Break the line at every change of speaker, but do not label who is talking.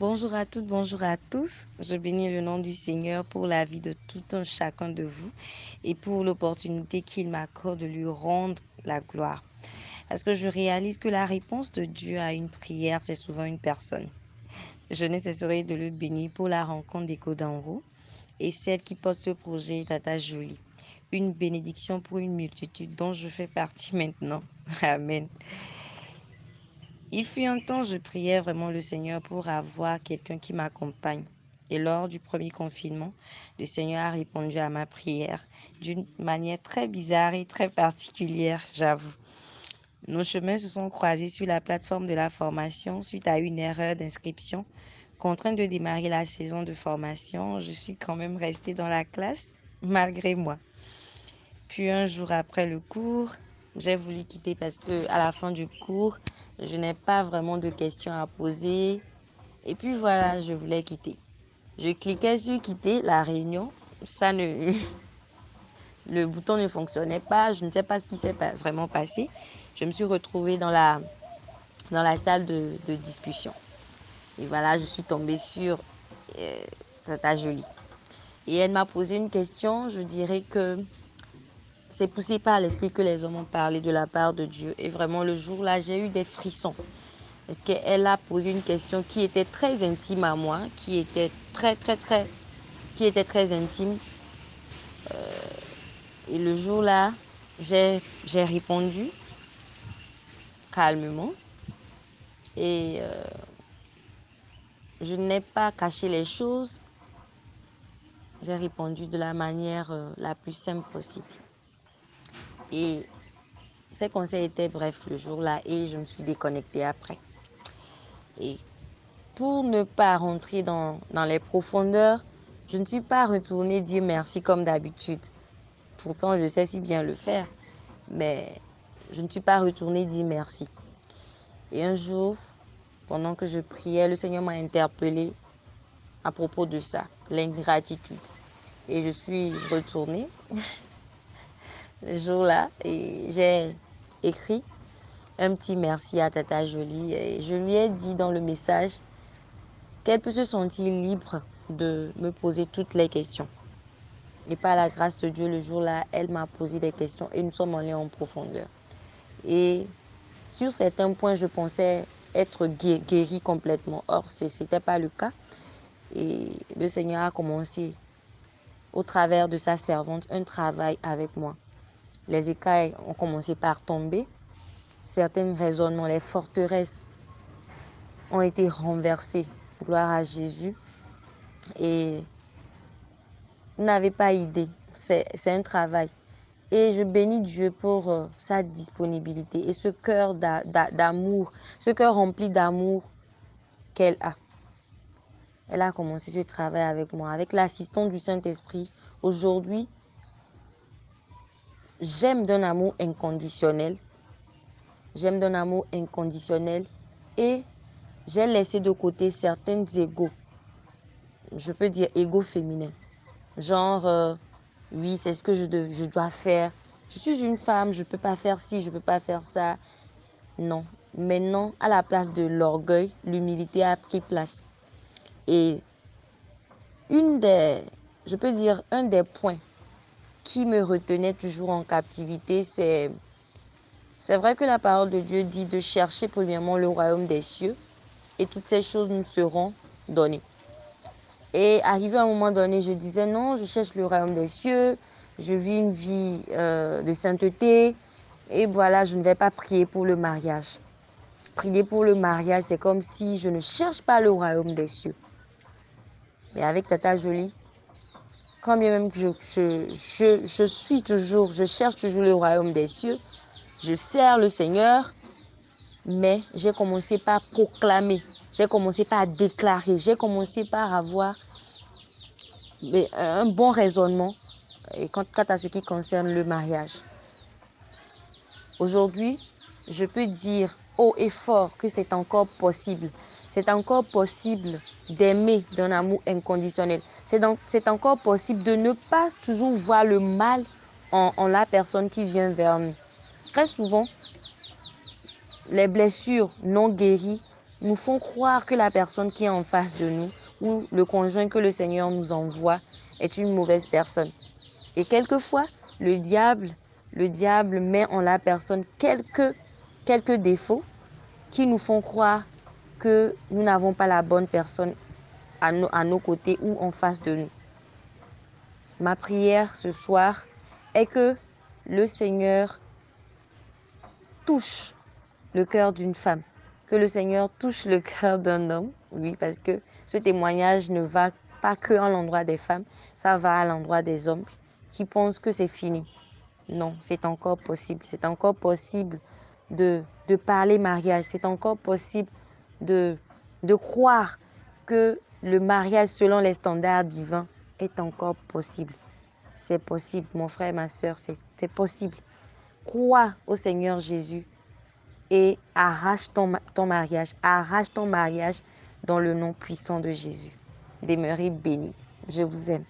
Bonjour à toutes, bonjour à tous. Je bénis le nom du Seigneur pour la vie de tout un chacun de vous et pour l'opportunité qu'il m'accorde de lui rendre la gloire. Parce que je réalise que la réponse de Dieu à une prière, c'est souvent une personne. Je ne cesserai de le bénir pour la rencontre des d'en et celle qui porte ce projet, Tata Jolie. Une bénédiction pour une multitude dont je fais partie maintenant. Amen. Il fut un temps, je priais vraiment le Seigneur pour avoir quelqu'un qui m'accompagne. Et lors du premier confinement, le Seigneur a répondu à ma prière d'une manière très bizarre et très particulière, j'avoue. Nos chemins se sont croisés sur la plateforme de la formation suite à une erreur d'inscription. Contrainte de démarrer la saison de formation, je suis quand même restée dans la classe malgré moi. Puis un jour après le cours, j'ai voulu quitter parce que à la fin du cours, je n'ai pas vraiment de questions à poser. Et puis voilà, je voulais quitter. Je cliquais sur quitter la réunion. Ça ne. Le bouton ne fonctionnait pas. Je ne sais pas ce qui s'est vraiment passé. Je me suis retrouvée dans la, dans la salle de, discussion. Et voilà, je suis tombée sur euh, Tata Jolie. Et elle m'a posé une question. Je dirais que c'est poussé par l'esprit que les hommes ont parlé de la part de Dieu. Et vraiment, le jour-là, j'ai eu des frissons. Parce qu'elle a posé une question qui était très intime à moi, qui était très, très, très, qui était très intime. Euh, et le jour-là, j'ai répondu calmement. Et euh, je n'ai pas caché les choses. J'ai répondu de la manière euh, la plus simple possible. Et ces conseils étaient brefs le jour-là et je me suis déconnectée après. Et pour ne pas rentrer dans, les profondeurs, je ne suis pas retournée dire merci comme d'habitude. Pourtant, je sais si bien le faire, mais je ne suis pas retournée dire merci. Et un jour, pendant que je priais, le Seigneur m'a interpellée à propos de ça, l'ingratitude. Et je suis retournée le jour-là et j'ai écrit un petit merci à Tata Jolie et je lui ai dit dans le message qu'elle peut se sentir libre de me poser toutes les questions. Et par la grâce de Dieu, le jour-là, elle m'a posé des questions et nous sommes allés en profondeur. Et sur certains points, je pensais être guéri complètement. Or, ce n'était pas le cas. Et le Seigneur a commencé, au travers de sa servante, un travail avec moi. Les écailles ont commencé par tomber. Certains raisonnements, les forteresses ont été renversées. Gloire à Jésus. Et n'avez pas idée. C'est un travail. Et je bénis Dieu pour euh, sa disponibilité et ce cœur d'amour, ce cœur rempli d'amour qu'elle a. Elle a commencé ce travail avec moi, avec l'assistance du Saint-Esprit. Aujourd'hui, J'aime d'un amour inconditionnel. J'aime d'un amour inconditionnel et j'ai laissé de côté certains égaux. Je peux dire égaux féminins. Genre, euh, oui, c'est ce que je, dois faire. Je suis une femme, je ne peux pas faire ci, je ne peux pas faire ça. Non. Maintenant, à la place de l'orgueil, l'humilité a pris place. Et une des, je peux dire, un des points qui me retenait toujours en captivité, c'est c'est vrai que la parole de Dieu dit de chercher premièrement le royaume des cieux et toutes ces choses nous seront données. Et arrivé à un moment donné, je disais non, je cherche le royaume des cieux, je vis une vie euh, de sainteté et voilà, je ne vais pas prier pour le mariage. Prier pour le mariage, c'est comme si je ne cherche pas le royaume des cieux. Mais avec Tata Jolie, quand bien même que je, je, je, suis toujours, je cherche toujours le royaume des cieux, je sers le Seigneur, mais j'ai commencé par proclamer, j'ai commencé par déclarer, j'ai commencé par avoir un bon raisonnement quant à ce qui concerne le mariage. Aujourd'hui, je peux dire haut et fort que c'est encore possible c'est encore possible d'aimer d'un amour inconditionnel. C'est encore possible de ne pas toujours voir le mal en, en la personne qui vient vers nous. Très souvent, les blessures non guéries nous font croire que la personne qui est en face de nous ou le conjoint que le Seigneur nous envoie est une mauvaise personne. Et quelquefois, le diable, le diable met en la personne quelques, quelques défauts qui nous font croire que nous n'avons pas la bonne personne à nos, côtés ou en face de nous. Ma prière ce soir est que le Seigneur touche le cœur d'une femme, que le Seigneur touche le cœur d'un homme, oui, parce que ce témoignage ne va pas que à l'endroit des femmes, ça va à l'endroit des hommes qui pensent que c'est fini. Non, c'est encore possible. C'est encore possible de parler mariage. C'est encore possible de, croire que le mariage selon les standards divins est encore possible. C'est possible, mon frère, ma soeur, c'est possible. Crois au Seigneur Jésus et arrache ton, ton mariage. Arrache ton mariage dans le nom puissant de Jésus. Demeurez bénis. Je vous aime.